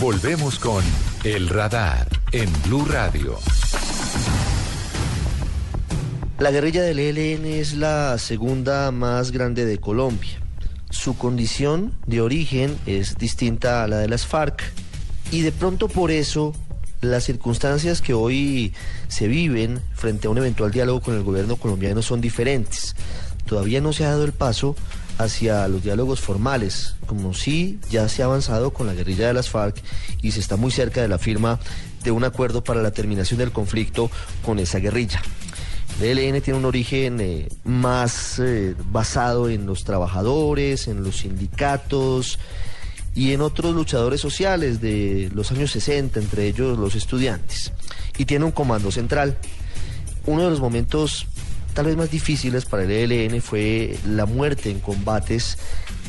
Volvemos con El Radar en Blue Radio. La guerrilla del ELN es la segunda más grande de Colombia. Su condición de origen es distinta a la de las FARC y de pronto por eso las circunstancias que hoy se viven frente a un eventual diálogo con el gobierno colombiano son diferentes. Todavía no se ha dado el paso hacia los diálogos formales, como si ya se ha avanzado con la guerrilla de las FARC y se está muy cerca de la firma de un acuerdo para la terminación del conflicto con esa guerrilla. El ELN tiene un origen eh, más eh, basado en los trabajadores, en los sindicatos y en otros luchadores sociales de los años 60, entre ellos los estudiantes. Y tiene un comando central. Uno de los momentos tal vez más difíciles para el ELN fue la muerte en combates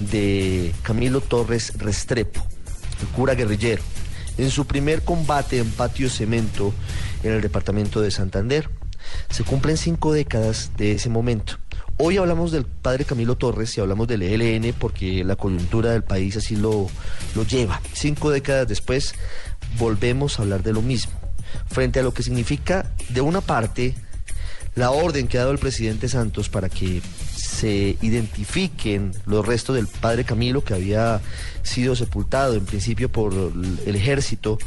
de Camilo Torres Restrepo, el cura guerrillero, en su primer combate en patio cemento en el departamento de Santander. Se cumplen cinco décadas de ese momento. Hoy hablamos del padre Camilo Torres y hablamos del ELN porque la coyuntura del país así lo, lo lleva. Cinco décadas después volvemos a hablar de lo mismo. Frente a lo que significa, de una parte, la orden que ha dado el presidente Santos para que se identifiquen los restos del padre Camilo que había sido sepultado en principio por el ejército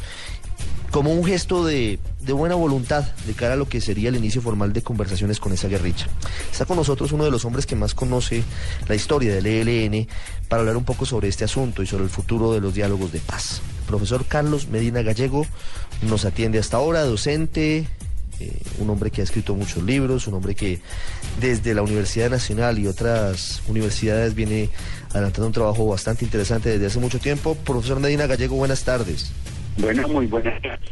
como un gesto de, buena voluntad de cara a lo que sería el inicio formal de conversaciones con esa guerrilla. Está con nosotros uno de los hombres que más conoce la historia del ELN para hablar un poco sobre este asunto y sobre el futuro de los diálogos de paz. El profesor Carlos Medina Gallego nos atiende hasta ahora, docente, eh, un hombre que ha escrito muchos libros, un hombre que desde la Universidad Nacional y otras universidades viene adelantando un trabajo bastante interesante desde hace mucho tiempo. Profesor Medina Gallego, buenas tardes. Bueno, muy buenas tardes.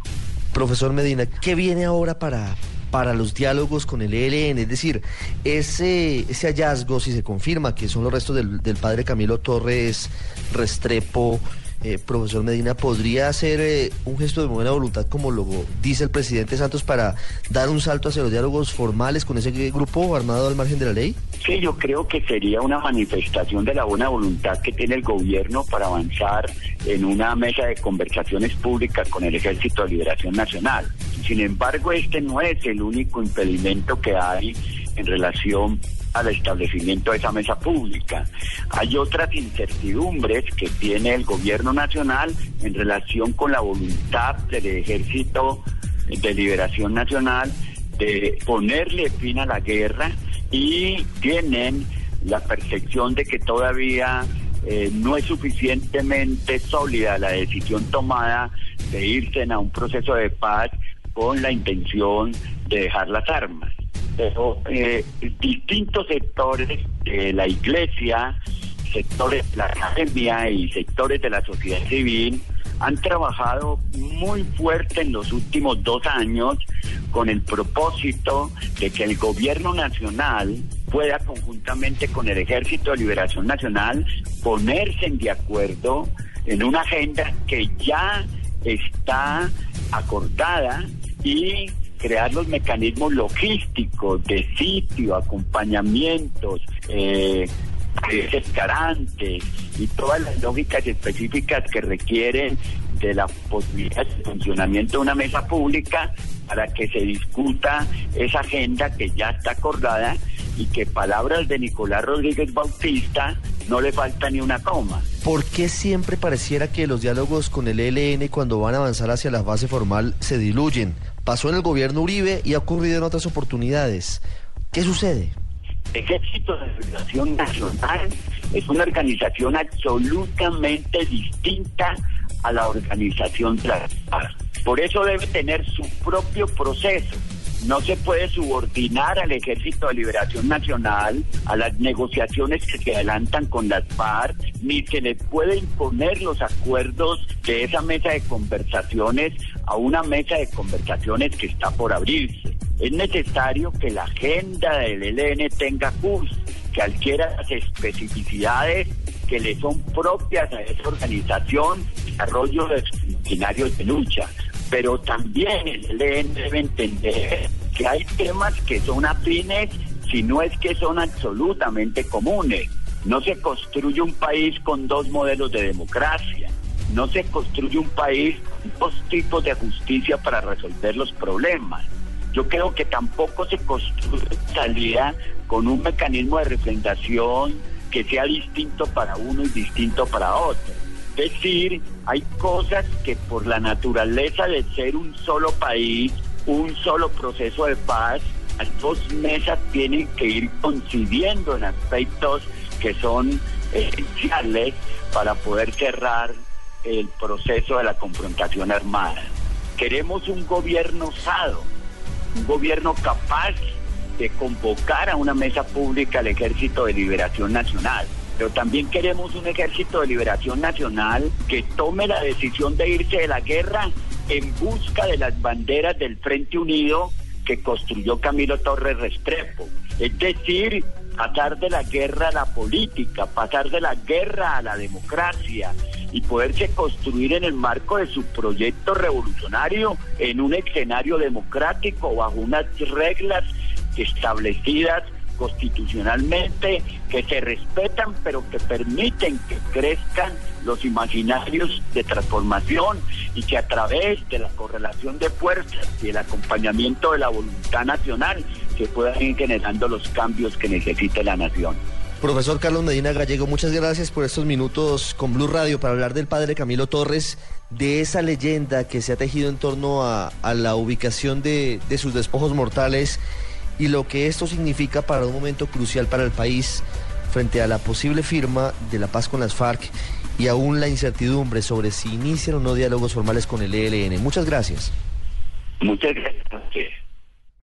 Profesor Medina, ¿qué viene ahora para, para los diálogos con el ELN? Es decir, ese, ese hallazgo, si se confirma que son los restos del, del padre Camilo Torres Restrepo, eh, profesor Medina, ¿podría hacer eh, un gesto de buena voluntad, como lo dice el presidente Santos, para dar un salto hacia los diálogos formales con ese grupo armado al margen de la ley? Sí, yo creo que sería una manifestación de la buena voluntad que tiene el gobierno para avanzar en una mesa de conversaciones públicas con el Ejército de Liberación Nacional. Sin embargo, este no es el único impedimento que hay en relación al establecimiento de esa mesa pública. Hay otras incertidumbres que tiene el gobierno nacional en relación con la voluntad del Ejército de Liberación Nacional de ponerle fin a la guerra y tienen la percepción de que todavía eh, no es suficientemente sólida la decisión tomada de irse a un proceso de paz con la intención de dejar las armas pero eh, distintos sectores de la iglesia, sectores de la academia y sectores de la sociedad civil han trabajado muy fuerte en los últimos dos años con el propósito de que el gobierno nacional pueda conjuntamente con el Ejército de Liberación Nacional ponerse de acuerdo en una agenda que ya está acordada y crear los mecanismos logísticos de sitio, acompañamientos, eh, y todas las lógicas específicas que requieren de la posibilidad de funcionamiento de una mesa pública para que se discuta esa agenda que ya está acordada y que palabras de Nicolás Rodríguez Bautista no le falta ni una coma. ¿Por qué siempre pareciera que los diálogos con el ELN cuando van a avanzar hacia la fase formal se diluyen? Pasó en el gobierno Uribe y ha ocurrido en otras oportunidades. ¿Qué sucede? Ejército de Liberación Nacional es una organización absolutamente distinta a la organización de Por eso debe tener su propio proceso no se puede subordinar al Ejército de Liberación Nacional a las negociaciones que se adelantan con las FARC, ni se le puede imponer los acuerdos de esa mesa de conversaciones a una mesa de conversaciones que está por abrirse. Es necesario que la agenda del ELN tenga curso, que adquiera las especificidades que le son propias a esa organización, desarrollo de escenarios de lucha pero también el ELN debe entender que hay temas que son afines, si no es que son absolutamente comunes. No se construye un país con dos modelos de democracia. No se construye un país con dos tipos de justicia para resolver los problemas. Yo creo que tampoco se construye salida con un mecanismo de representación que sea distinto para uno y distinto para otro. Es decir, hay cosas que por la naturaleza de ser un solo país, un solo proceso de paz, las dos mesas tienen que ir coincidiendo en aspectos que son esenciales para poder cerrar el proceso de la confrontación armada. Queremos un gobierno osado, un gobierno capaz de convocar a una mesa pública al Ejército de Liberación Nacional pero también queremos un ejército de liberación nacional que tome la decisión de irse de la guerra en busca de las banderas del Frente Unido que construyó Camilo Torres Restrepo. Es decir, pasar de la guerra a la política, pasar de la guerra a la democracia y poderse construir en el marco de su proyecto revolucionario en un escenario democrático bajo unas reglas establecidas constitucionalmente, que se respetan, pero que permiten que crezcan los imaginarios de transformación y que a través de la correlación de fuerzas y el acompañamiento de la voluntad nacional se puedan ir generando los cambios que necesita la nación. Profesor Carlos Medina Gallego, muchas gracias por estos minutos con Blue Radio para hablar del padre Camilo Torres, de esa leyenda que se ha tejido en torno a, la ubicación de, de sus despojos mortales y lo que esto significa para un momento crucial para el país frente a la posible firma de la paz con las FARC y aún la incertidumbre sobre si inician o no diálogos formales con el ELN. Muchas gracias. Muchas gracias.